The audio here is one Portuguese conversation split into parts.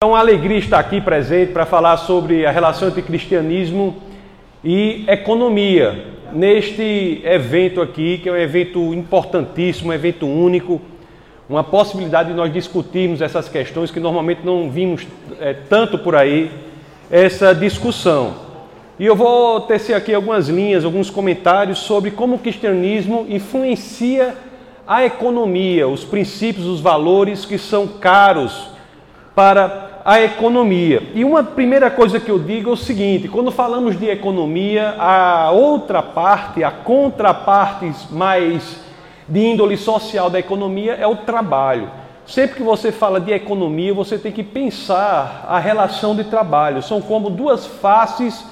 É uma alegria estar aqui presente para falar sobre a relação entre cristianismo e economia. Neste evento aqui, que é um evento importantíssimo, um evento único, uma possibilidade de nós discutirmos essas questões que normalmente não vimos é, tanto por aí, essa discussão. E eu vou tecer aqui algumas linhas, alguns comentários sobre como o cristianismo influencia a economia, os princípios, os valores que são caros para a economia. E uma primeira coisa que eu digo é o seguinte: quando falamos de economia, a outra parte, a contraparte mais de índole social da economia é o trabalho. Sempre que você fala de economia, você tem que pensar a relação de trabalho. São como duas faces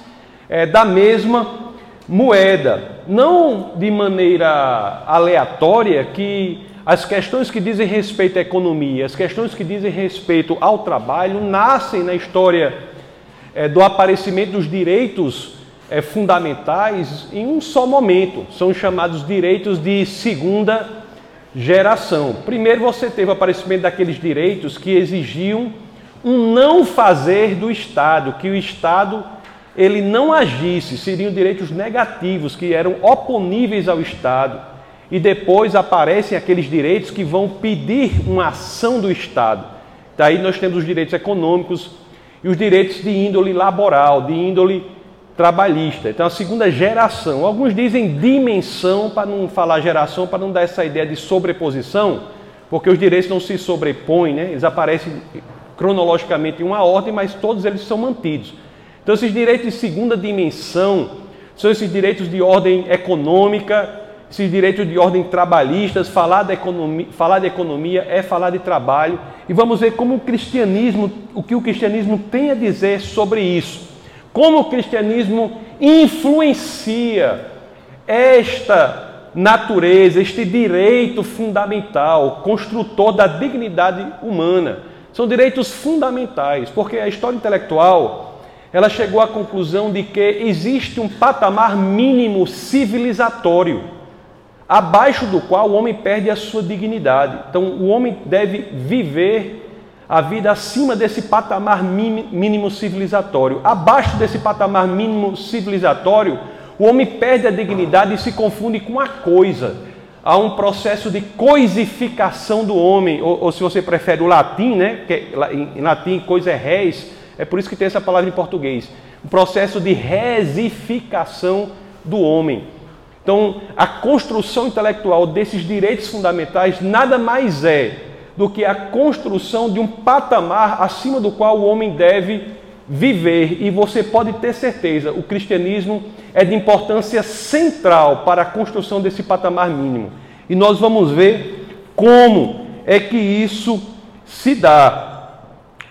é, da mesma moeda. Não de maneira aleatória que as questões que dizem respeito à economia, as questões que dizem respeito ao trabalho, nascem na história é, do aparecimento dos direitos é, fundamentais em um só momento. São chamados direitos de segunda geração. Primeiro, você teve o aparecimento daqueles direitos que exigiam um não fazer do Estado, que o Estado ele não agisse, seriam direitos negativos que eram oponíveis ao Estado e depois aparecem aqueles direitos que vão pedir uma ação do Estado. Daí nós temos os direitos econômicos e os direitos de índole laboral, de índole trabalhista. Então, a segunda geração. Alguns dizem dimensão, para não falar geração, para não dar essa ideia de sobreposição, porque os direitos não se sobrepõem, né? eles aparecem cronologicamente em uma ordem, mas todos eles são mantidos. Então, esses direitos de segunda dimensão são esses direitos de ordem econômica, esses direitos de ordem trabalhistas, falar, da economia, falar de economia é falar de trabalho. E vamos ver como o cristianismo, o que o cristianismo tem a dizer sobre isso. Como o cristianismo influencia esta natureza, este direito fundamental, construtor da dignidade humana. São direitos fundamentais, porque a história intelectual ela chegou à conclusão de que existe um patamar mínimo civilizatório abaixo do qual o homem perde a sua dignidade. Então, o homem deve viver a vida acima desse patamar mínimo civilizatório. Abaixo desse patamar mínimo civilizatório, o homem perde a dignidade e se confunde com a coisa. Há um processo de coisificação do homem, ou, ou se você prefere o latim, né? Que em latim coisa é res, é por isso que tem essa palavra em português. Um processo de resificação do homem. Então, a construção intelectual desses direitos fundamentais nada mais é do que a construção de um patamar acima do qual o homem deve viver. E você pode ter certeza, o cristianismo é de importância central para a construção desse patamar mínimo. E nós vamos ver como é que isso se dá.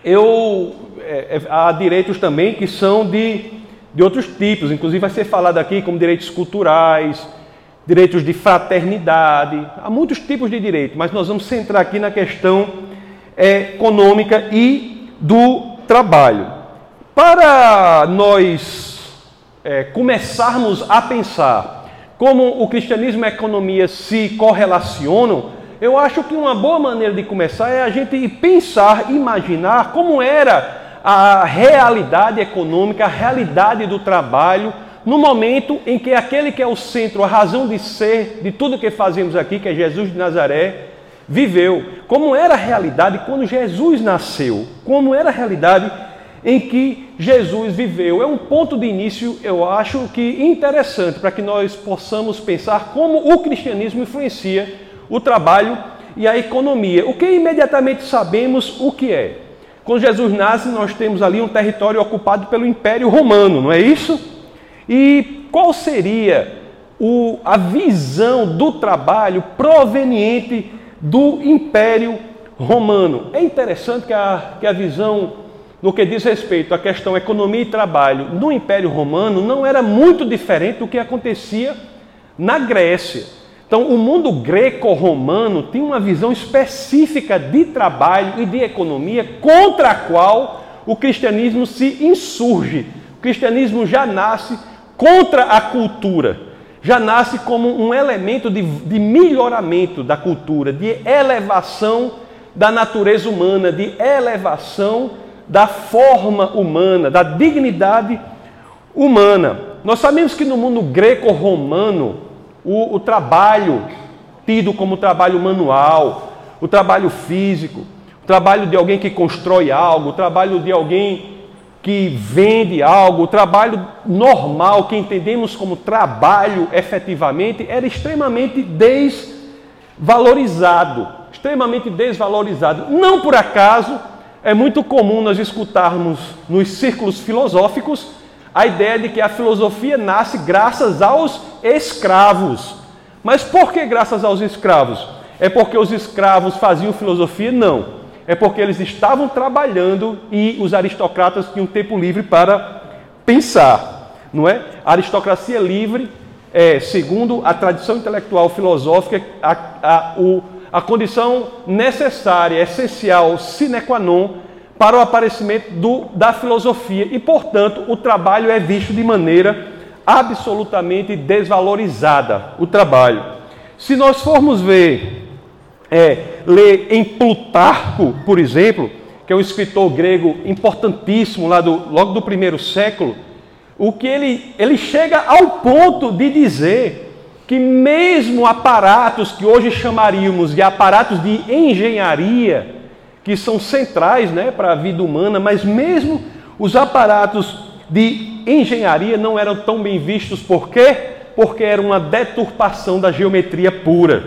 Eu é, é há direitos também que são de de outros tipos, inclusive vai ser falado aqui como direitos culturais, direitos de fraternidade, há muitos tipos de direito, mas nós vamos centrar aqui na questão econômica e do trabalho. Para nós é, começarmos a pensar como o cristianismo e a economia se correlacionam, eu acho que uma boa maneira de começar é a gente pensar, imaginar como era a realidade econômica, a realidade do trabalho, no momento em que aquele que é o centro, a razão de ser de tudo que fazemos aqui, que é Jesus de Nazaré, viveu. Como era a realidade quando Jesus nasceu, como era a realidade em que Jesus viveu. É um ponto de início, eu acho que interessante para que nós possamos pensar como o cristianismo influencia o trabalho e a economia. O que imediatamente sabemos o que é. Quando Jesus nasce, nós temos ali um território ocupado pelo Império Romano, não é isso? E qual seria o, a visão do trabalho proveniente do Império Romano? É interessante que a, que a visão, no que diz respeito à questão economia e trabalho no Império Romano, não era muito diferente do que acontecia na Grécia. Então, o mundo greco-romano tinha uma visão específica de trabalho e de economia contra a qual o cristianismo se insurge. O cristianismo já nasce contra a cultura, já nasce como um elemento de, de melhoramento da cultura, de elevação da natureza humana, de elevação da forma humana, da dignidade humana. Nós sabemos que no mundo greco-romano, o, o trabalho tido como trabalho manual, o trabalho físico, o trabalho de alguém que constrói algo, o trabalho de alguém que vende algo, o trabalho normal que entendemos como trabalho efetivamente, era extremamente desvalorizado. Extremamente desvalorizado. Não por acaso é muito comum nós escutarmos nos círculos filosóficos a ideia de que a filosofia nasce graças aos escravos. Mas por que graças aos escravos? É porque os escravos faziam filosofia? Não. É porque eles estavam trabalhando e os aristocratas tinham tempo livre para pensar, não é? A aristocracia livre é, segundo a tradição intelectual filosófica, a, a, o, a condição necessária, essencial, sine qua non para o aparecimento do, da filosofia e, portanto, o trabalho é visto de maneira absolutamente desvalorizada. O trabalho. Se nós formos ver, é, ler em Plutarco, por exemplo, que é um escritor grego importantíssimo lá do, logo do primeiro século, o que ele, ele chega ao ponto de dizer que mesmo aparatos que hoje chamaríamos de aparatos de engenharia, que são centrais né, para a vida humana, mas mesmo os aparatos de engenharia não eram tão bem vistos, por quê? Porque era uma deturpação da geometria pura.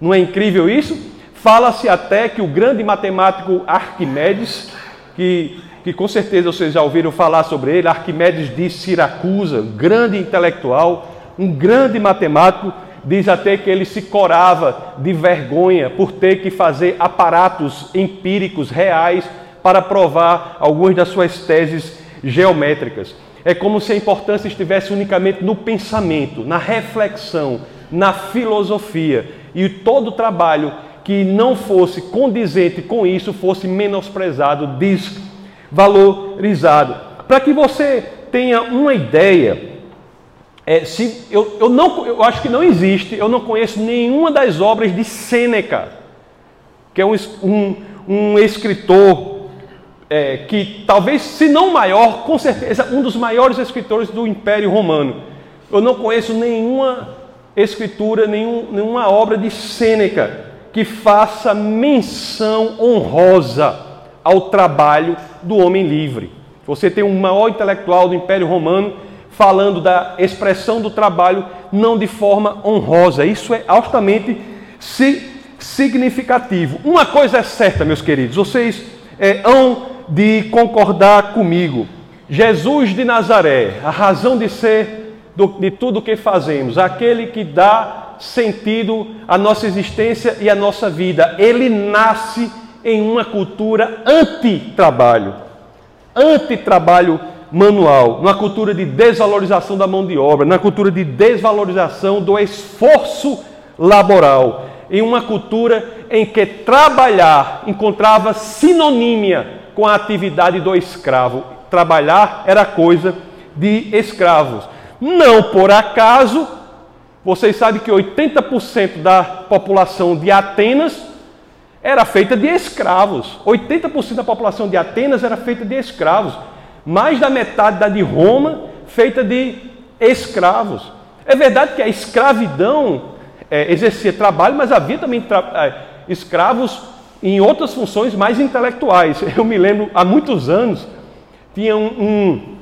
Não é incrível isso? Fala-se até que o grande matemático Arquimedes, que, que com certeza vocês já ouviram falar sobre ele, Arquimedes de Siracusa, grande intelectual, um grande matemático, diz até que ele se corava de vergonha por ter que fazer aparatos empíricos reais para provar algumas das suas teses geométricas. É como se a importância estivesse unicamente no pensamento, na reflexão, na filosofia. E todo trabalho que não fosse condizente com isso fosse menosprezado, desvalorizado. Para que você tenha uma ideia, é, se, eu, eu, não, eu acho que não existe, eu não conheço nenhuma das obras de Sêneca, que é um, um, um escritor é, que talvez, se não maior, com certeza um dos maiores escritores do Império Romano. Eu não conheço nenhuma escritura, nenhum, nenhuma obra de Sêneca que faça menção honrosa ao trabalho do homem livre. Você tem um maior intelectual do Império Romano falando da expressão do trabalho não de forma honrosa. Isso é altamente significativo. Uma coisa é certa, meus queridos, vocês é, hão de concordar comigo. Jesus de Nazaré, a razão de ser de tudo o que fazemos, aquele que dá sentido à nossa existência e à nossa vida. Ele nasce em uma cultura anti-trabalho, anti-trabalho manual, numa cultura de desvalorização da mão de obra, na cultura de desvalorização do esforço laboral, em uma cultura em que trabalhar encontrava sinonímia com a atividade do escravo. Trabalhar era coisa de escravos. Não por acaso vocês sabem que 80% da população de Atenas era feita de escravos. 80% da população de Atenas era feita de escravos. Mais da metade da de Roma feita de escravos. É verdade que a escravidão é, exercia trabalho, mas havia também é, escravos em outras funções mais intelectuais. Eu me lembro, há muitos anos, tinha um, um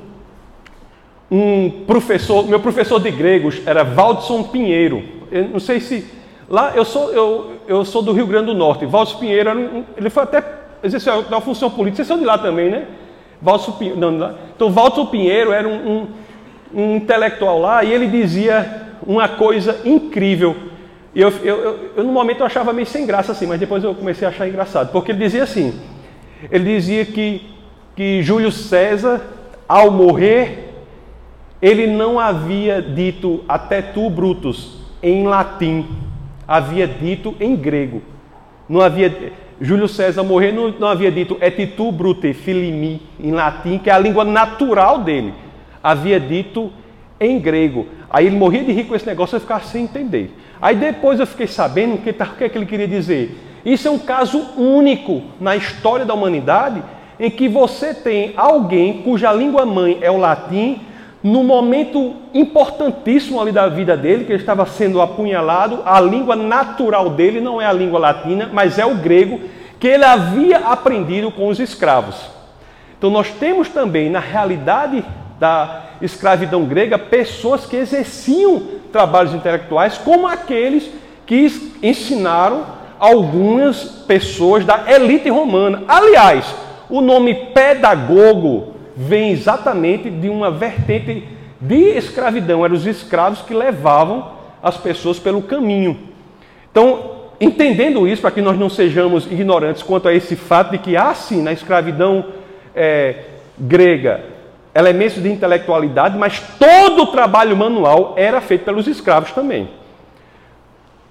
um professor, meu professor de gregos era Valdson Pinheiro. Eu não sei se lá eu sou eu, eu sou do Rio Grande do Norte. Valdson Pinheiro um, ele foi até exerceu uma função política. Vocês são de lá também, né? Valdson Pinheiro, não, então Valdson Pinheiro era um, um, um, intelectual lá e ele dizia uma coisa incrível. Eu, eu, eu, eu no momento eu achava meio sem graça assim, mas depois eu comecei a achar engraçado, porque ele dizia assim: ele dizia que que Júlio César ao morrer ele não havia dito até tu, Brutus, em latim, havia dito em grego. Não havia. Júlio César morrer não, havia dito et tu, brute, filimi, em latim, que é a língua natural dele. Havia dito em grego. Aí ele morria de rir com esse negócio e ficava sem entender. Aí depois eu fiquei sabendo o que, o que, é que ele queria dizer. Isso é um caso único na história da humanidade em que você tem alguém cuja língua mãe é o latim, no momento importantíssimo ali da vida dele, que ele estava sendo apunhalado, a língua natural dele não é a língua latina, mas é o grego, que ele havia aprendido com os escravos. Então nós temos também, na realidade da escravidão grega, pessoas que exerciam trabalhos intelectuais, como aqueles que ensinaram algumas pessoas da elite romana. Aliás, o nome pedagogo vem exatamente de uma vertente de escravidão. Eram os escravos que levavam as pessoas pelo caminho. Então, entendendo isso, para que nós não sejamos ignorantes quanto a esse fato de que há sim na escravidão é, grega elementos de intelectualidade, mas todo o trabalho manual era feito pelos escravos também.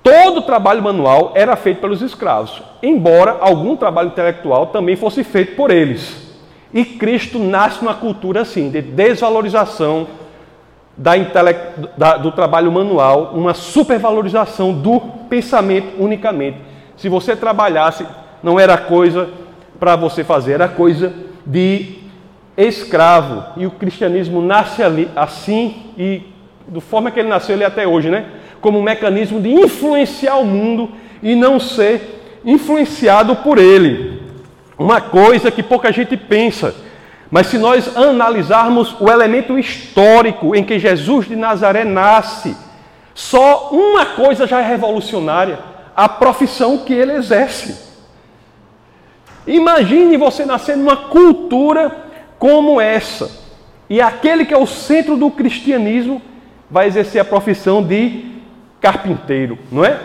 Todo o trabalho manual era feito pelos escravos, embora algum trabalho intelectual também fosse feito por eles. E Cristo nasce numa cultura assim, de desvalorização da intele... da, do trabalho manual, uma supervalorização do pensamento unicamente. Se você trabalhasse, não era coisa para você fazer, era coisa de escravo. E o cristianismo nasce ali, assim e da forma que ele nasceu ele é até hoje, né? Como um mecanismo de influenciar o mundo e não ser influenciado por ele. Uma coisa que pouca gente pensa. Mas se nós analisarmos o elemento histórico em que Jesus de Nazaré nasce, só uma coisa já é revolucionária: a profissão que ele exerce. Imagine você nascer numa cultura como essa, e aquele que é o centro do cristianismo vai exercer a profissão de carpinteiro, não é?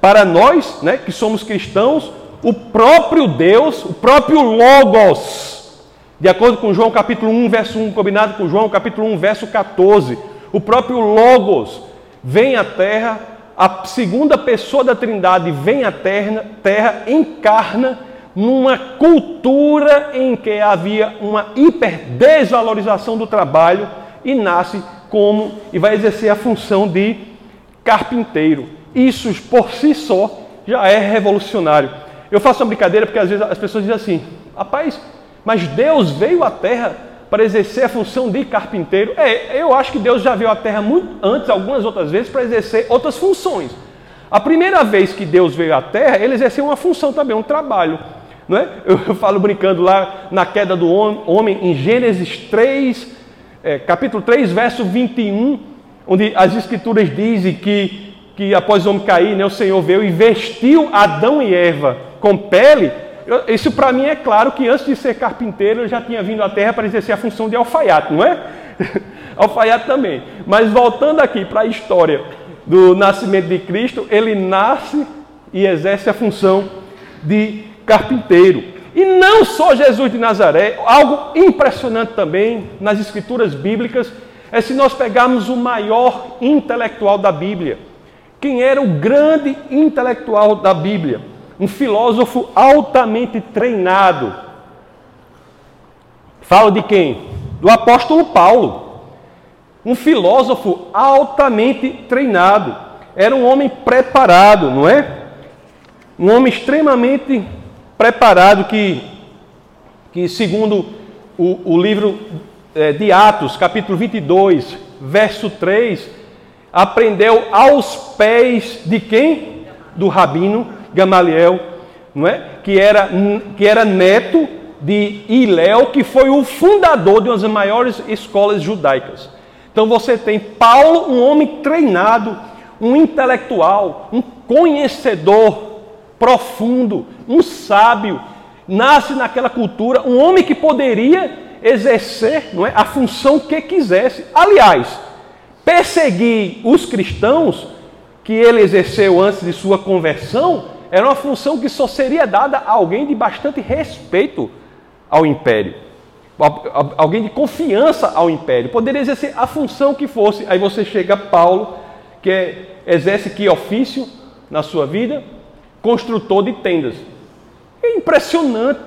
Para nós, né, que somos cristãos, o próprio Deus, o próprio Logos, de acordo com João capítulo 1, verso 1, combinado com João capítulo 1, verso 14, o próprio Logos vem à terra, a segunda pessoa da Trindade vem à terra, terra encarna numa cultura em que havia uma hiperdesvalorização do trabalho e nasce como e vai exercer a função de carpinteiro. Isso por si só já é revolucionário. Eu faço uma brincadeira porque às vezes as pessoas dizem assim: rapaz, mas Deus veio à Terra para exercer a função de carpinteiro. É, eu acho que Deus já veio à Terra muito antes, algumas outras vezes, para exercer outras funções. A primeira vez que Deus veio à Terra, ele exerceu uma função também, um trabalho. Não é? Eu, falo brincando lá na queda do homem, em Gênesis 3, é, capítulo 3, verso 21, onde as escrituras dizem que, que após o homem cair, né, o Senhor veio e vestiu Adão e Eva com pele. Eu, isso para mim é claro que antes de ser carpinteiro, eu já tinha vindo à terra para exercer a função de alfaiate, não é? alfaiate também. Mas voltando aqui para a história do nascimento de Cristo, ele nasce e exerce a função de carpinteiro. E não só Jesus de Nazaré, algo impressionante também nas escrituras bíblicas é se nós pegarmos o maior intelectual da Bíblia. Quem era o grande intelectual da Bíblia? Um filósofo altamente treinado. Falo de quem? Do apóstolo Paulo. Um filósofo altamente treinado. Era um homem preparado, não é? Um homem extremamente preparado que, que segundo o, o livro é, de Atos, capítulo 22, verso 3, aprendeu aos pés de quem? Do rabino Gamaliel, não é? Que era, que era neto de Iléu, que foi o fundador de uma das maiores escolas judaicas. Então você tem Paulo, um homem treinado, um intelectual, um conhecedor profundo, um sábio, nasce naquela cultura, um homem que poderia exercer não é, a função que quisesse. Aliás, perseguir os cristãos que ele exerceu antes de sua conversão era uma função que só seria dada a alguém de bastante respeito ao império. Alguém de confiança ao império. Poderia exercer a função que fosse. Aí você chega a Paulo, que é, exerce que ofício na sua vida? construtor de tendas. É impressionante.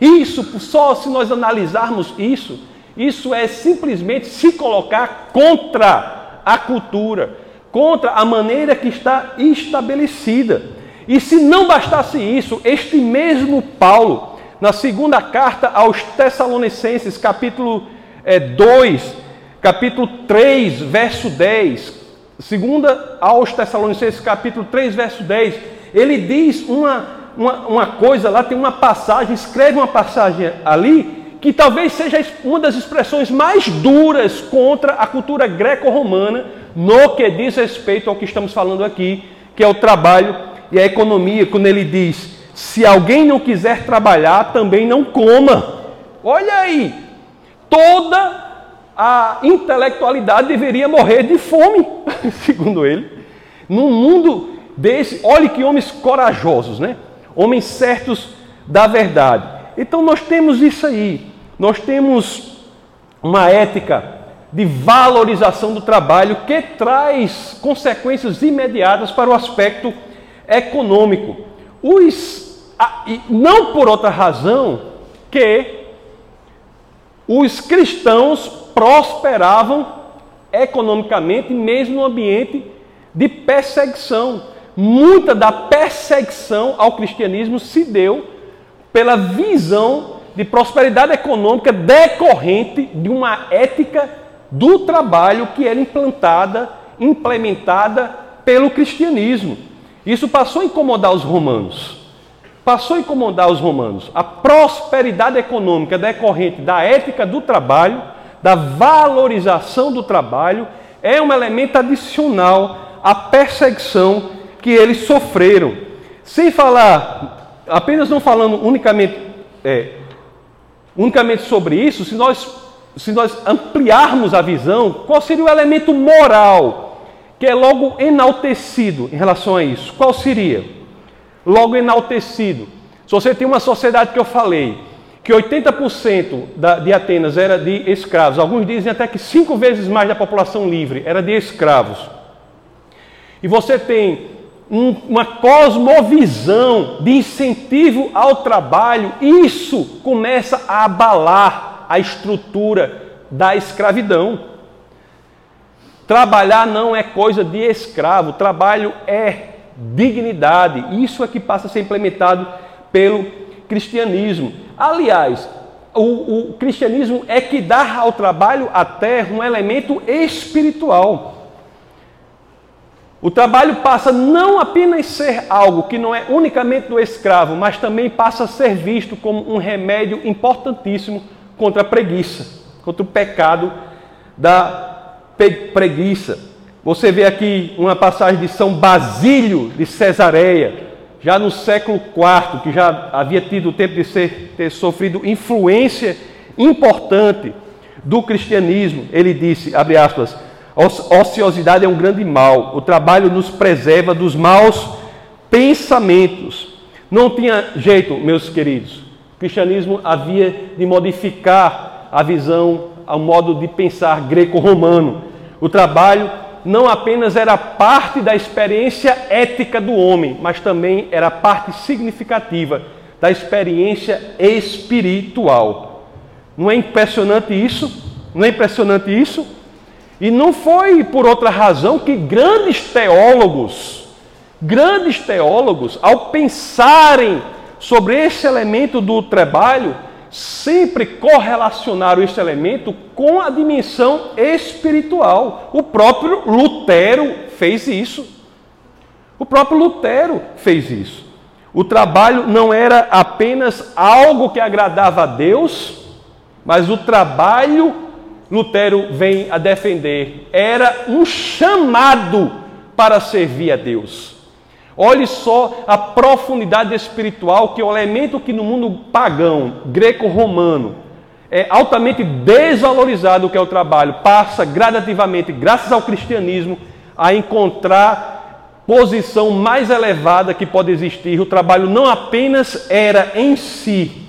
Isso, só se nós analisarmos isso, isso é simplesmente se colocar contra a cultura, contra a maneira que está estabelecida. E se não bastasse isso, este mesmo Paulo na segunda carta aos Tessalonicenses, capítulo é, 2, capítulo 3, verso 10. Segunda aos Tessalonicenses, capítulo 3, verso 10. Ele diz uma, uma, uma coisa lá, tem uma passagem, escreve uma passagem ali, que talvez seja uma das expressões mais duras contra a cultura greco-romana no que diz respeito ao que estamos falando aqui, que é o trabalho e a economia, quando ele diz: se alguém não quiser trabalhar, também não coma. Olha aí, toda a intelectualidade deveria morrer de fome, segundo ele. Num mundo desse, olhe que homens corajosos, né? Homens certos da verdade. Então nós temos isso aí. Nós temos uma ética de valorização do trabalho que traz consequências imediatas para o aspecto econômico. Os, não por outra razão que os cristãos prosperavam economicamente, mesmo no ambiente de perseguição. Muita da perseguição ao cristianismo se deu pela visão de prosperidade econômica decorrente de uma ética do trabalho que era implantada, implementada pelo cristianismo. Isso passou a incomodar os romanos. Passou a incomodar os romanos. A prosperidade econômica decorrente da ética do trabalho, da valorização do trabalho, é um elemento adicional à perseguição que eles sofreram. Sem falar, apenas não falando unicamente, é, unicamente sobre isso, se nós se nós ampliarmos a visão, qual seria o elemento moral que é logo enaltecido em relação a isso? Qual seria? Logo enaltecido. Se você tem uma sociedade que eu falei, que 80% da, de Atenas era de escravos, alguns dizem até que cinco vezes mais da população livre era de escravos. E você tem um, uma cosmovisão de incentivo ao trabalho, isso começa a abalar a estrutura da escravidão. Trabalhar não é coisa de escravo, trabalho é dignidade. Isso é que passa a ser implementado pelo cristianismo. Aliás, o, o cristianismo é que dá ao trabalho a terra um elemento espiritual. O trabalho passa não apenas ser algo que não é unicamente do escravo, mas também passa a ser visto como um remédio importantíssimo contra a preguiça, contra o pecado da preguiça. Você vê aqui uma passagem de São Basílio de Cesareia, já no século IV, que já havia tido o tempo de ser, ter sofrido influência importante do cristianismo. Ele disse, abre aspas, ociosidade é um grande mal, o trabalho nos preserva dos maus pensamentos. Não tinha jeito, meus queridos. O cristianismo havia de modificar a visão, ao modo de pensar greco-romano. O trabalho não apenas era parte da experiência ética do homem, mas também era parte significativa da experiência espiritual. Não é impressionante isso? Não é impressionante isso? E não foi por outra razão que grandes teólogos, grandes teólogos, ao pensarem sobre esse elemento do trabalho, sempre correlacionaram esse elemento com a dimensão espiritual. O próprio Lutero fez isso. O próprio Lutero fez isso. O trabalho não era apenas algo que agradava a Deus, mas o trabalho, Lutero vem a defender, era um chamado para servir a Deus. Olhe só a profundidade espiritual que é o elemento que no mundo pagão, greco-romano, é altamente desvalorizado que é o trabalho, passa gradativamente, graças ao cristianismo, a encontrar posição mais elevada que pode existir. O trabalho não apenas era em si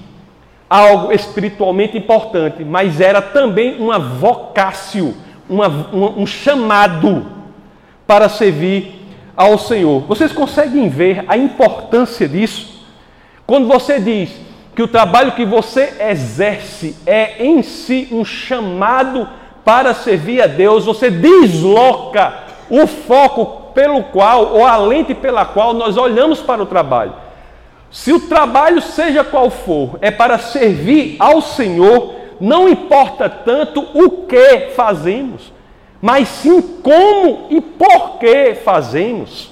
algo espiritualmente importante, mas era também uma vocácio, uma, um, um chamado para servir ao Senhor. Vocês conseguem ver a importância disso? Quando você diz que o trabalho que você exerce é em si um chamado para servir a Deus, você desloca o foco pelo qual, ou a lente pela qual nós olhamos para o trabalho. Se o trabalho, seja qual for, é para servir ao Senhor, não importa tanto o que fazemos, mas sim como e por que fazemos.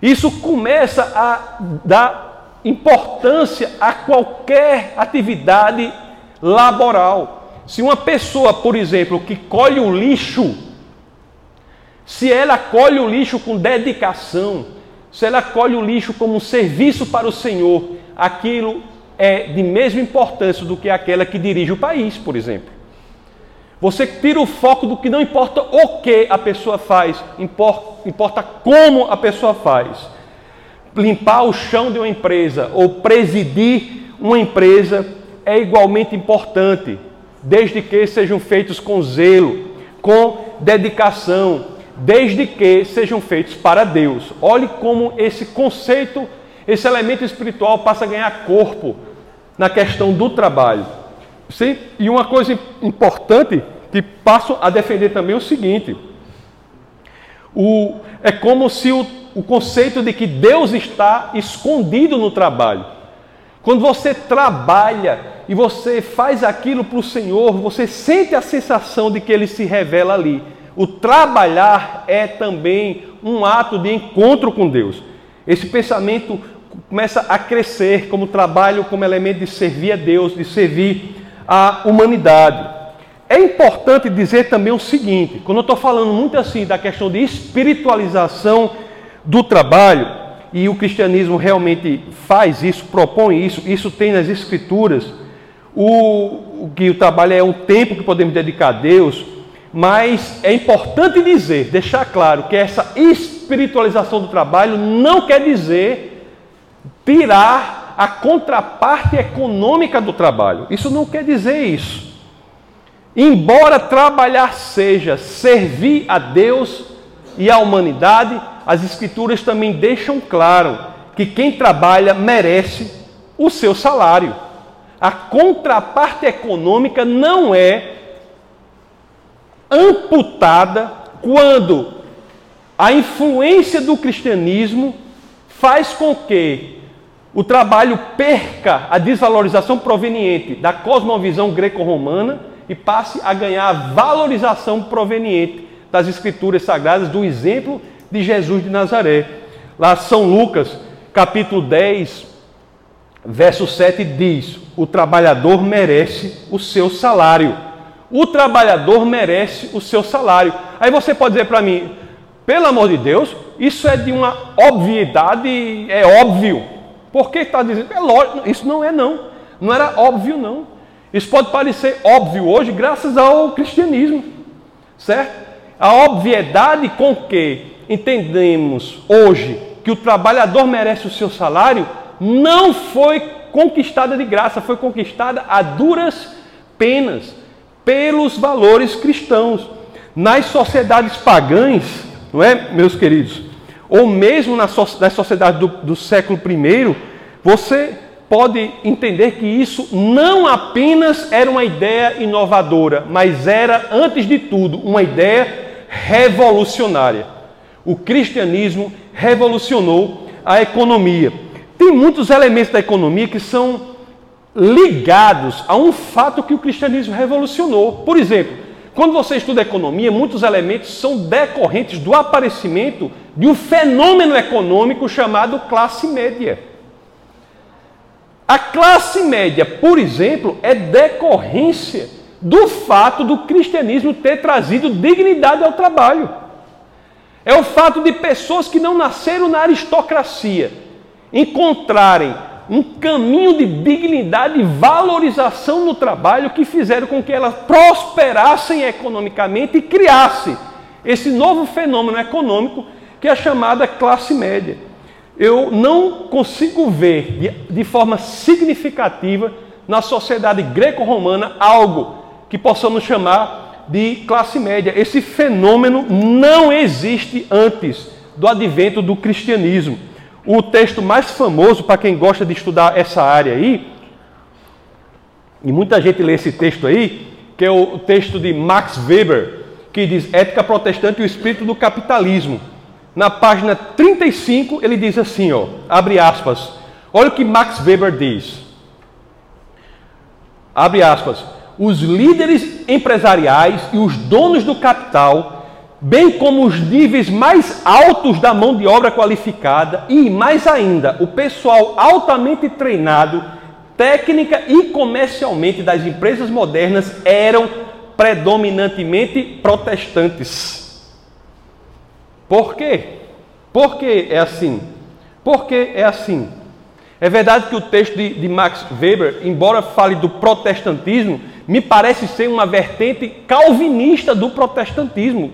Isso começa a dar importância a qualquer atividade laboral. Se uma pessoa, por exemplo, que colhe o lixo, se ela colhe o lixo com dedicação, se ela colhe o lixo como um serviço para o Senhor, aquilo é de mesma importância do que aquela que dirige o país, por exemplo. Você tira o foco do que não importa o que a pessoa faz, importa, como a pessoa faz. Limpar o chão de uma empresa ou presidir uma empresa é igualmente importante, desde que sejam feitos com zelo, com dedicação, desde que sejam feitos para Deus. Olhe como esse conceito, esse elemento espiritual passa a ganhar corpo na questão do trabalho. Sim? E uma coisa importante que passo a defender também é o seguinte: o, é como se o, o conceito de que Deus está escondido no trabalho. Quando você trabalha e você faz aquilo para o Senhor, você sente a sensação de que Ele se revela ali. O trabalhar é também um ato de encontro com Deus. Esse pensamento começa a crescer como trabalho, como elemento de servir a Deus, de servir a humanidade. É importante dizer também o seguinte: quando eu estou falando muito assim da questão de espiritualização do trabalho, e o cristianismo realmente faz isso, propõe isso, isso tem nas escrituras, o, que o trabalho é um tempo que podemos dedicar a Deus, mas é importante dizer, deixar claro que essa espiritualização do trabalho não quer dizer tirar a contraparte econômica do trabalho. Isso não quer dizer isso. Embora trabalhar seja servir a Deus e à humanidade, as Escrituras também deixam claro que quem trabalha merece o seu salário. A contraparte econômica não é amputada quando a influência do cristianismo faz com que o trabalho perca a desvalorização proveniente da cosmovisão greco-romana e passe a ganhar a valorização proveniente das escrituras sagradas, do exemplo de Jesus de Nazaré. Lá São Lucas, capítulo 10, verso 7 diz: "O trabalhador merece o seu salário" o trabalhador merece o seu salário. Aí você pode dizer para mim, pelo amor de Deus, isso é de uma obviedade, é óbvio. Por que está dizendo? É lógico, isso não é não. Não era óbvio não. Isso pode parecer óbvio hoje graças ao cristianismo, certo? A obviedade com que entendemos hoje que o trabalhador merece o seu salário não foi conquistada de graça, foi conquistada a duras penas pelos valores cristãos. Nas sociedades pagãs, não é, meus queridos? Ou mesmo nas, sociedades do, do século I, você pode entender que isso não apenas era uma ideia inovadora, mas era, antes de tudo, uma ideia revolucionária. O cristianismo revolucionou a economia. Tem muitos elementos da economia que são ligados a um fato que o cristianismo revolucionou. Por exemplo, quando você estuda economia, muitos elementos são decorrentes do aparecimento de um fenômeno econômico chamado classe média. A classe média, por exemplo, é decorrência do fato do cristianismo ter trazido dignidade ao trabalho. É o fato de pessoas que não nasceram na aristocracia encontrarem um caminho de dignidade e valorização no trabalho que fizeram com que elas prosperassem economicamente e criasse esse novo fenômeno econômico que é a chamada classe média. Eu não consigo ver de, de forma significativa na sociedade greco-romana algo que possamos chamar de classe média. Esse fenômeno não existe antes do advento do cristianismo. O texto mais famoso para quem gosta de estudar essa área aí, e muita gente lê esse texto aí, que é o texto de Max Weber, que diz Ética Protestante e o Espírito do Capitalismo. Na página 35, ele diz assim, ó, abre aspas, Olha o que Max Weber diz. Abre aspas. Os líderes empresariais e os donos do capital, bem como os níveis mais altos da mão de obra qualificada e, mais ainda, o pessoal altamente treinado, técnica e comercialmente das empresas modernas eram predominantemente protestantes. Por quê? Por que é assim? Por que é assim? É verdade que o texto de, de, Max Weber, embora fale do protestantismo, me parece ser uma vertente calvinista do protestantismo.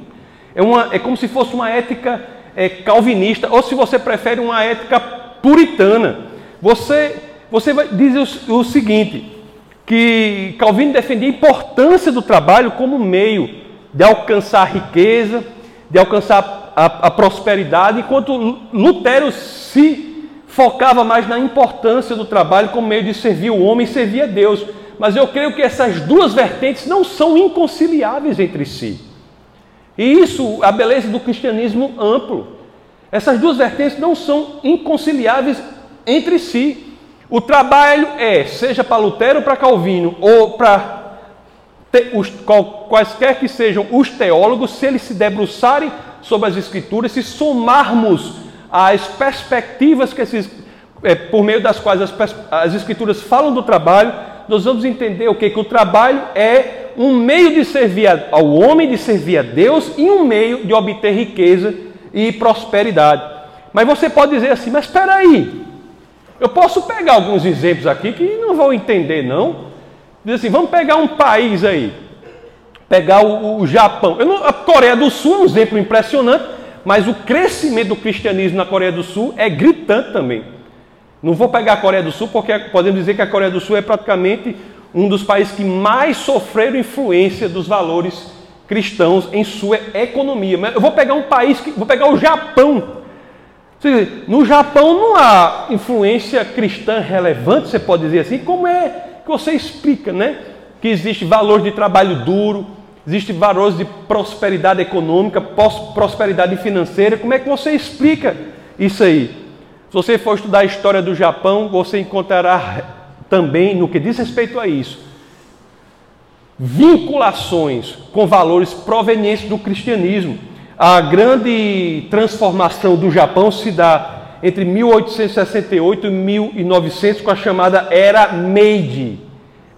É, uma, é como se fosse uma ética é, calvinista, ou se você prefere, uma ética puritana. Você, você vai dizer o, o seguinte: que Calvino defendia a importância do trabalho como meio de alcançar riqueza, de alcançar a, a prosperidade, enquanto Lutero se focava mais na importância do trabalho como meio de servir o homem e servir a Deus. Mas eu creio que essas duas vertentes não são inconciliáveis entre si. E isso, a beleza do cristianismo amplo. Essas duas vertentes não são inconciliáveis entre si. O trabalho é, seja para Lutero ou para Calvino, ou para os, quaisquer que sejam os teólogos, se eles se debruçarem sobre as Escrituras, se somarmos as perspectivas que esses, é, por meio das quais as, as, Escrituras falam do trabalho, nós vamos entender o que? Que o trabalho é um meio de servir ao homem, de servir a Deus e um meio de obter riqueza e prosperidade. Mas você pode dizer assim, mas espera aí, eu posso pegar alguns exemplos aqui que não vão entender não. Diz assim, vamos pegar um país aí pegar o, o Japão. Não, a Coreia do Sul é um exemplo impressionante, mas o crescimento do cristianismo na Coreia do Sul é gritante também. Não vou pegar a Coreia do Sul, porque podemos dizer que a Coreia do Sul é praticamente um dos países que mais sofreram influência dos valores cristãos em sua economia. Mas eu vou pegar um país, que, vou pegar o Japão. No Japão não há influência cristã relevante, você pode dizer assim, como é que você explica, né? Que existe valor de trabalho duro, Existem valores de prosperidade econômica, prosperidade financeira. Como é que você explica isso aí? Se você for estudar a história do Japão, você encontrará também, no que diz respeito a isso, vinculações com valores provenientes do cristianismo. A grande transformação do Japão se dá entre 1868 e 1900 com a chamada Era Meiji.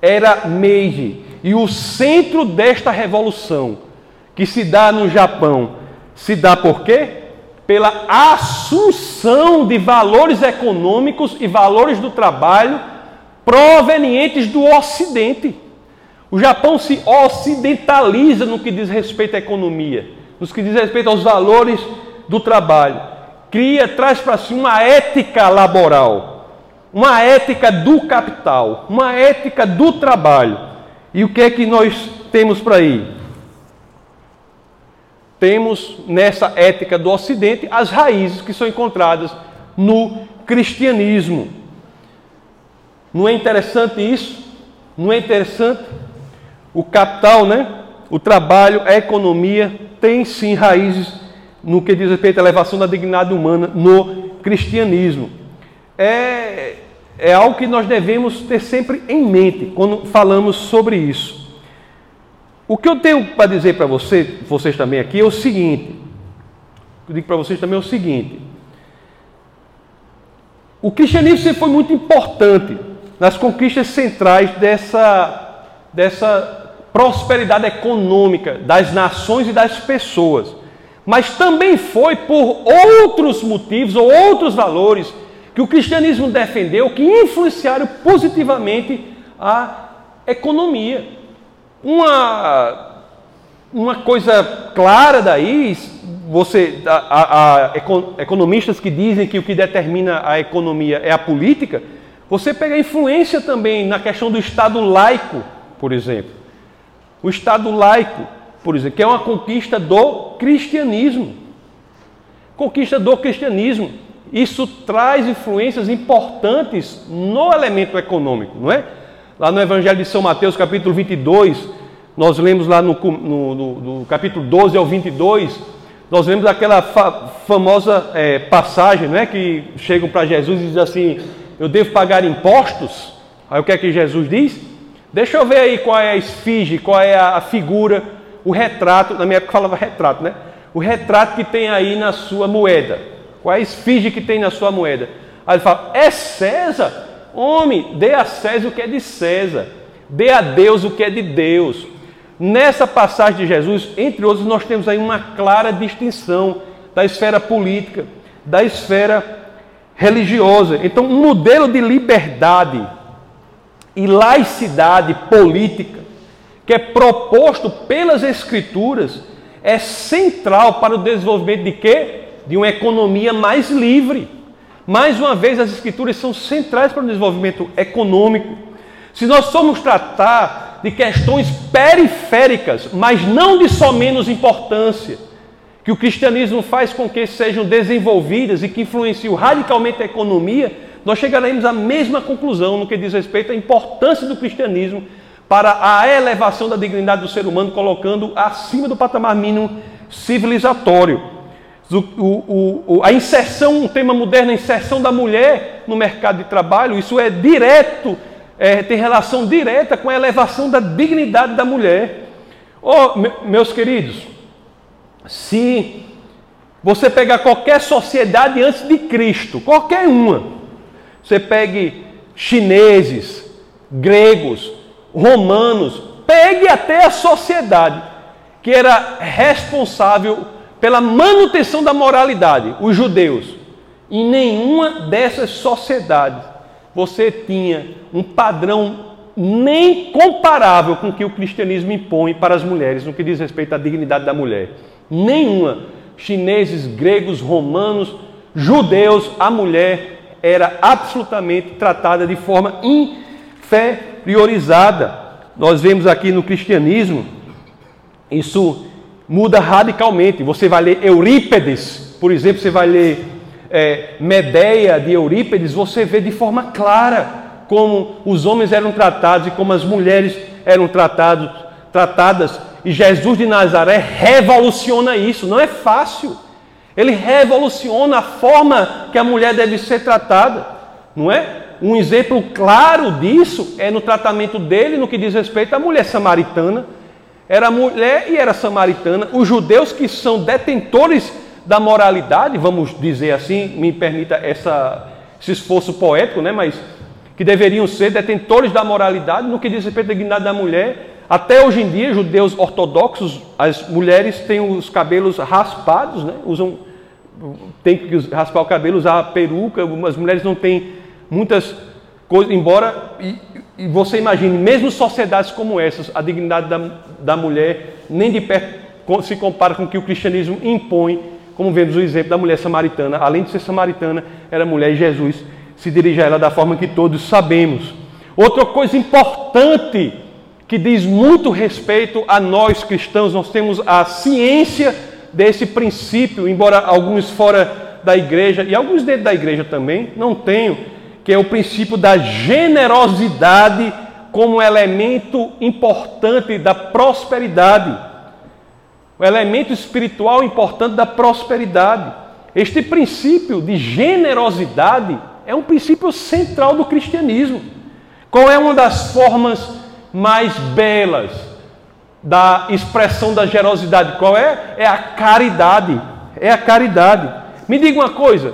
Era Meiji. E o centro desta revolução, que se dá no Japão, se dá por quê? Pela assunção de valores econômicos e valores do trabalho provenientes do Ocidente. O Japão se ocidentaliza no que diz respeito à economia, no que diz respeito aos valores do trabalho. Cria, traz para si uma ética laboral, uma ética do capital, uma ética do trabalho e o que é que nós temos para aí? Temos nessa ética do Ocidente as raízes que são encontradas no cristianismo. Não é interessante isso? Não é interessante? O capital, né? O trabalho, a economia tem sim raízes no que diz respeito à elevação da dignidade humana no cristianismo. É, é algo que nós devemos ter sempre em mente quando falamos sobre isso. O que eu tenho para dizer para você, vocês também aqui, é o seguinte: eu digo para vocês também é o seguinte. O cristianismo sempre foi muito importante nas conquistas centrais dessa, dessa prosperidade econômica das nações e das pessoas. Mas também foi por outros motivos ou outros valores que o cristianismo defendeu que influenciaram positivamente a economia. Uma, uma coisa clara daí, você, a, a, a, economistas que dizem que o que determina a economia é a política, você pega influência também na questão do Estado laico, por exemplo. O Estado laico, por exemplo, que é uma conquista do cristianismo. Conquista do cristianismo isso traz influências importantes no elemento econômico, não é? Lá no Evangelho de São Mateus, capítulo 22, nós lemos lá no, no, no, no capítulo 12 ao 22, nós lemos aquela fa famosa é, passagem, não é? Que chegam para Jesus e dizem assim: eu devo pagar impostos? Aí o que é que Jesus diz? Deixa eu ver aí qual é a esfinge, qual é a figura, o retrato, na minha época falava retrato, né? O retrato que tem aí na sua moeda. Qual é a esfinge que tem na sua moeda? Aí ele fala: É César? Homem, dê a César o que é de César, dê a Deus o que é de Deus. Nessa passagem de Jesus, entre outros, nós temos aí uma clara distinção da esfera política, da esfera religiosa. Então, um modelo de liberdade e laicidade política que é proposto pelas Escrituras é central para o desenvolvimento de quê? De uma economia mais livre. Mais uma vez, as Escrituras são centrais para o desenvolvimento econômico. Se nós formos tratar de questões periféricas, mas não de só menos importância, que o cristianismo faz com que sejam desenvolvidas e que influenciam radicalmente a economia, nós chegaremos à mesma conclusão no que diz respeito à importância do cristianismo para a elevação da dignidade do ser humano, colocando acima do patamar mínimo civilizatório. O, o, o, a inserção, um tema moderno, a inserção da mulher no mercado de trabalho, isso é direto, é, tem relação direta com a elevação da dignidade da mulher. Oh, meus queridos, se você pegar qualquer sociedade antes de Cristo, qualquer uma, você pegue chineses, gregos, romanos, pegue até a sociedade que era responsável pela manutenção da moralidade, os judeus. Em nenhuma dessas sociedades você tinha um padrão nem comparável com o que o cristianismo impõe para as mulheres no que diz respeito à dignidade da mulher. Nenhuma. Chineses, gregos, romanos, judeus, a mulher era absolutamente tratada de forma inferiorizada. Nós vemos aqui no cristianismo, isso muda radicalmente. Você vai ler Eurípedes, por exemplo, você vai ler é, Medeia de Eurípedes, você vê de forma clara como os homens eram tratados e como as mulheres eram tratados, tratadas. E Jesus de Nazaré revoluciona isso. Não é fácil. Ele revoluciona a forma que a mulher deve ser tratada, não é? Um exemplo claro disso é no tratamento dele no que diz respeito à mulher samaritana. Era mulher e era samaritana. Os judeus que são detentores da moralidade, vamos dizer assim, me permita essa, esse esforço poético, né? Mas que deveriam ser detentores da moralidade no que diz respeito à dignidade da mulher. Até hoje em dia, judeus ortodoxos, as mulheres têm os cabelos raspados, né? usam, tem que raspar o cabelo, usar peruca, as mulheres não têm muitas coisas, embora, e, você imagine, mesmo sociedades como essas, a dignidade da, da mulher nem de perto se compara com o que o cristianismo impõe, como vemos o exemplo da mulher samaritana, além de ser samaritana, era mulher e Jesus se dirige a ela da forma que todos sabemos. Outra coisa importante que diz muito respeito a nós cristãos, nós temos a ciência desse princípio, embora alguns fora da igreja e alguns dentro da igreja também não tenham, que é o princípio da generosidade como elemento importante da prosperidade. O elemento espiritual importante da prosperidade. Este princípio de generosidade é um princípio central do cristianismo. Qual é uma das formas mais belas da expressão da generosidade? Qual é? É a caridade. É a caridade. Me diga uma coisa: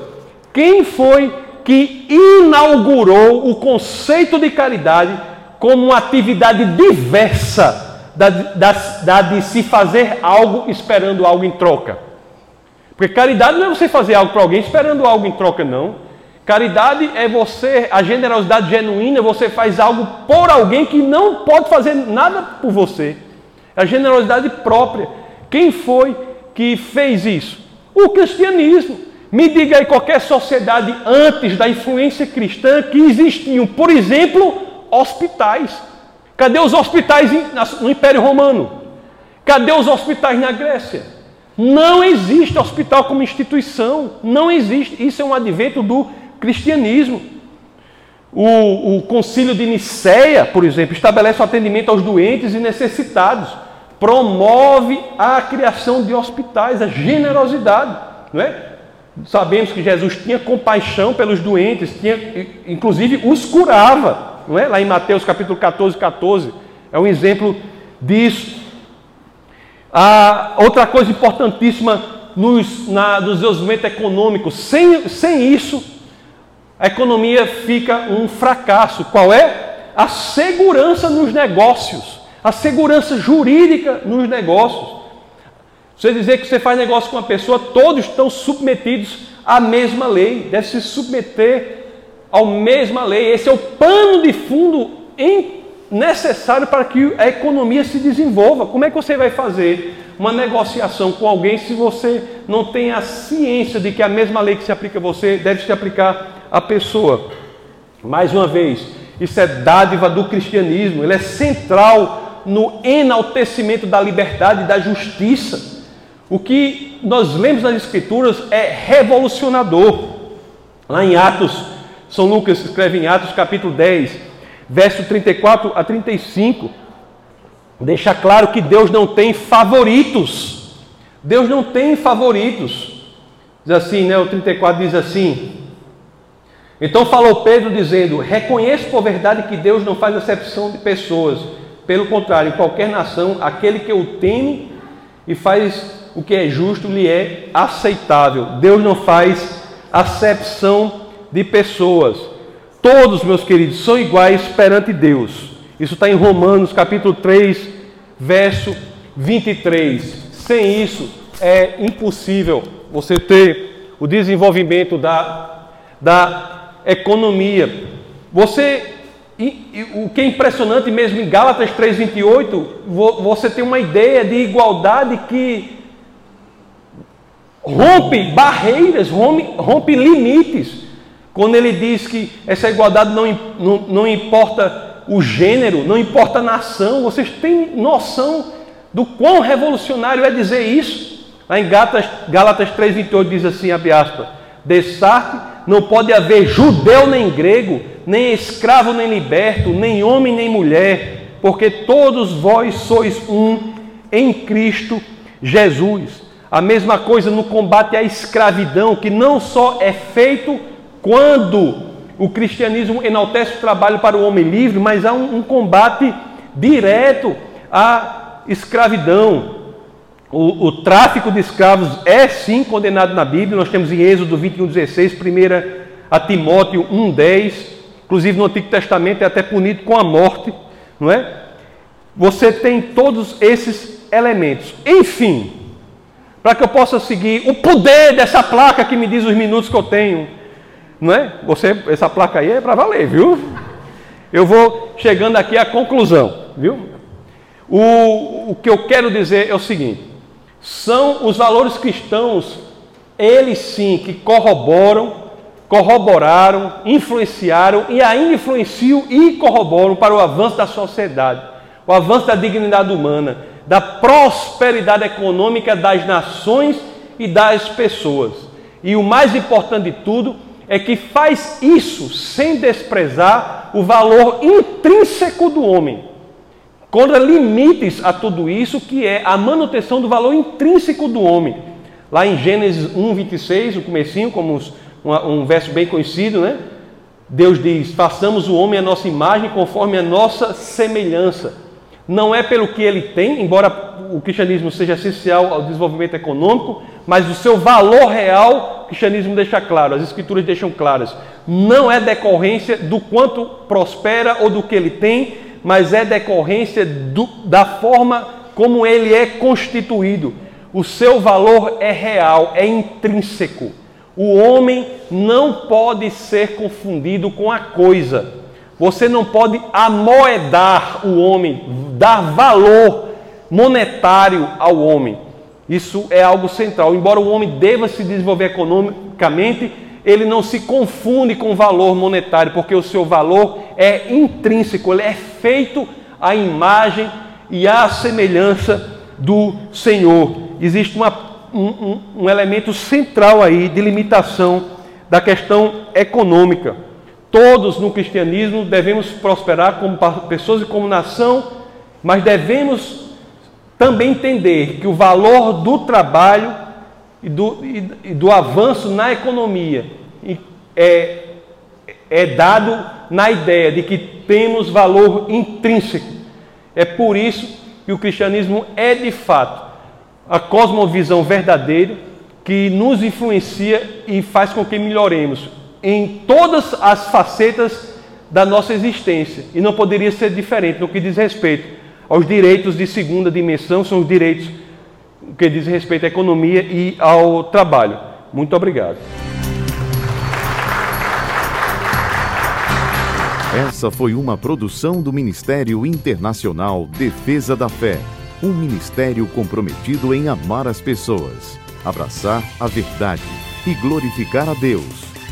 quem foi que inaugurou o conceito de caridade como uma atividade diversa da, da, da de se fazer algo esperando algo em troca? Porque caridade não é você fazer algo para alguém esperando algo em troca, não. Caridade é você, a generosidade genuína, você faz algo por alguém que não pode fazer nada por você. É a generosidade própria. Quem foi que fez isso? O cristianismo. Me diga aí qualquer sociedade antes da influência cristã que existiam, por exemplo, hospitais. Cadê os hospitais no Império Romano? Cadê os hospitais na Grécia? Não existe hospital como instituição, não existe. Isso é um advento do cristianismo. O, o concílio de Nicéia, por exemplo, estabelece o atendimento aos doentes e necessitados, promove a criação de hospitais, a generosidade, não é? Sabemos que Jesus tinha compaixão pelos doentes, tinha, inclusive os curava, não é? Lá em Mateus capítulo 14, 14, é um exemplo disso. Ah, outra coisa importantíssima nos, na, no desenvolvimento econômico, sem, sem isso, a economia fica um fracasso. Qual é? A segurança nos negócios, a segurança jurídica nos negócios. Você dizer que você faz negócio com uma pessoa, todos estão submetidos à mesma lei, deve se submeter à mesma lei. Esse é o pano de fundo necessário para que a economia se desenvolva. Como é que você vai fazer uma negociação com alguém se você não tem a ciência de que a mesma lei que se aplica a você deve se aplicar à pessoa? Mais uma vez, isso é dádiva do cristianismo, ele é central no enaltecimento da liberdade e da justiça. O que nós lemos nas Escrituras é revolucionador. Lá em Atos, São Lucas escreve em Atos capítulo 10, verso 34 a 35, deixa claro que Deus não tem favoritos. Deus não tem favoritos. Diz assim, né? O 34 diz assim: Então falou Pedro dizendo: Reconheço por verdade que Deus não faz acepção de pessoas. Pelo contrário, em qualquer nação, aquele que o teme e faz o que é justo lhe é aceitável. Deus não faz acepção de pessoas. Todos, meus queridos, são iguais perante Deus. Isso está em Romanos capítulo 3, verso 23. Sem isso é impossível você ter o desenvolvimento da, da economia. Você o que é impressionante mesmo em Gálatas 3:28, você tem uma ideia de igualdade que rompe barreiras, rompe, rompe limites. Quando ele diz que essa igualdade não, não, não importa o gênero, não importa a nação, vocês têm noção do quão revolucionário é dizer isso? Lá em Gálatas, Gálatas 3,28 diz assim, abre aspas, não pode haver judeu nem grego, nem escravo nem liberto, nem homem nem mulher, porque todos vós sois um em Cristo Jesus. A mesma coisa no combate à escravidão, que não só é feito quando o cristianismo enaltece o trabalho para o homem livre, mas há um, um combate direto à escravidão. O, o, tráfico de escravos é sim condenado na Bíblia, nós temos em Êxodo 21,16, 1 a Timóteo 1,10, inclusive no Antigo Testamento é até punido com a morte, não é? Você tem todos esses elementos. Enfim, para que eu possa seguir o poder dessa placa que me diz os minutos que eu tenho. Não é? Você, essa placa aí é para valer, viu? Eu vou chegando aqui à conclusão, viu? O, o que eu quero dizer é o seguinte: são os valores cristãos, eles sim que corroboram, corroboraram, influenciaram e ainda influenciam e corroboram para o avanço da sociedade, o avanço da dignidade humana, da prosperidade econômica das nações e das pessoas. E o mais importante de tudo é que faz isso sem desprezar o valor intrínseco do homem. Contra limites a tudo isso, que é a manutenção do valor intrínseco do homem. Lá em Gênesis 1, 26, o comecinho, como um, um verso bem conhecido, né? Deus diz: façamos o homem a nossa imagem conforme a nossa semelhança não é pelo que ele tem, embora o cristianismo seja essencial ao desenvolvimento econômico, mas o seu valor real, o cristianismo deixa claro, as escrituras deixam claras. Não é decorrência do quanto prospera ou do que ele tem, mas é decorrência do, da forma como ele é constituído. O seu valor é real, é intrínseco. O homem não pode ser confundido com a coisa. Você não pode amoedar o homem, dar valor monetário ao homem. Isso é algo central. Embora o homem deva se desenvolver economicamente, ele não se confunde com valor monetário, porque o seu valor é intrínseco, ele é feito à imagem e à semelhança do Senhor. Existe uma, um, um elemento central aí de limitação da questão econômica. Todos no cristianismo devemos prosperar como pessoas e como nação, mas devemos também entender que o valor do trabalho e do, e, do avanço na economia é, é dado na ideia de que temos valor intrínseco. É por isso que o cristianismo é de fato a cosmovisão verdadeira que nos influencia e faz com que melhoremos em todas as facetas da nossa existência. E não poderia ser diferente no que diz respeito aos direitos de segunda dimensão, são os direitos que diz respeito à economia e ao trabalho. Muito obrigado. Essa foi uma produção do Ministério Internacional Defesa da Fé, um ministério comprometido em amar as pessoas, abraçar a verdade e glorificar a Deus.